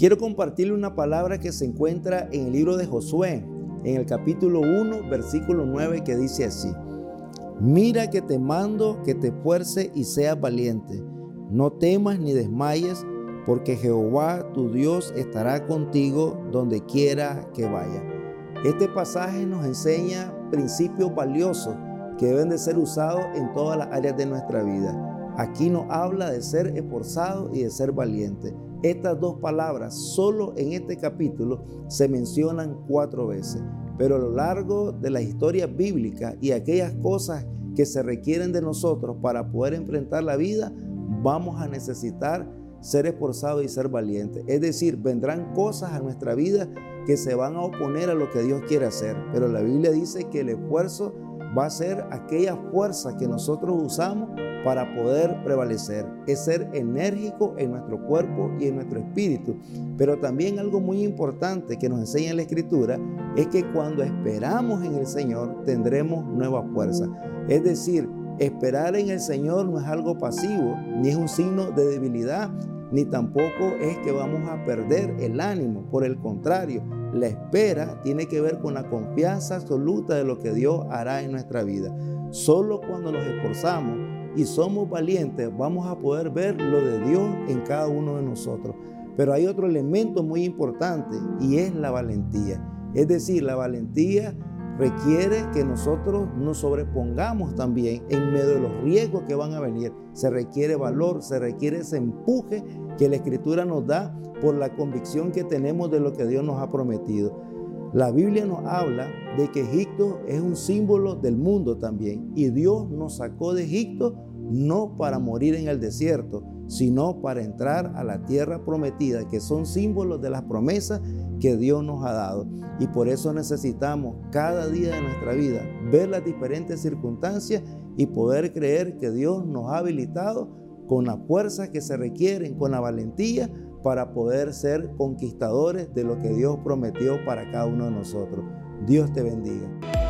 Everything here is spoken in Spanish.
Quiero compartirle una palabra que se encuentra en el libro de Josué, en el capítulo 1, versículo 9, que dice así. Mira que te mando que te esfuerce y seas valiente. No temas ni desmayes, porque Jehová tu Dios estará contigo donde quiera que vaya. Este pasaje nos enseña principios valiosos que deben de ser usados en todas las áreas de nuestra vida. Aquí nos habla de ser esforzado y de ser valiente. Estas dos palabras solo en este capítulo se mencionan cuatro veces, pero a lo largo de la historia bíblica y aquellas cosas que se requieren de nosotros para poder enfrentar la vida, vamos a necesitar ser esforzados y ser valientes. Es decir, vendrán cosas a nuestra vida que se van a oponer a lo que Dios quiere hacer, pero la Biblia dice que el esfuerzo va a ser aquella fuerza que nosotros usamos para poder prevalecer. Es ser enérgico en nuestro cuerpo y en nuestro espíritu. Pero también algo muy importante que nos enseña la Escritura es que cuando esperamos en el Señor tendremos nueva fuerza. Es decir, esperar en el Señor no es algo pasivo, ni es un signo de debilidad, ni tampoco es que vamos a perder el ánimo. Por el contrario, la espera tiene que ver con la confianza absoluta de lo que Dios hará en nuestra vida. Solo cuando nos esforzamos y somos valientes vamos a poder ver lo de Dios en cada uno de nosotros. Pero hay otro elemento muy importante y es la valentía. Es decir, la valentía requiere que nosotros nos sobrepongamos también en medio de los riesgos que van a venir. Se requiere valor, se requiere ese empuje que la Escritura nos da por la convicción que tenemos de lo que Dios nos ha prometido. La Biblia nos habla de que Egipto es un símbolo del mundo también y Dios nos sacó de Egipto no para morir en el desierto, sino para entrar a la tierra prometida, que son símbolos de las promesas que Dios nos ha dado. Y por eso necesitamos cada día de nuestra vida ver las diferentes circunstancias y poder creer que Dios nos ha habilitado con la fuerza que se requieren, con la valentía para poder ser conquistadores de lo que Dios prometió para cada uno de nosotros. Dios te bendiga.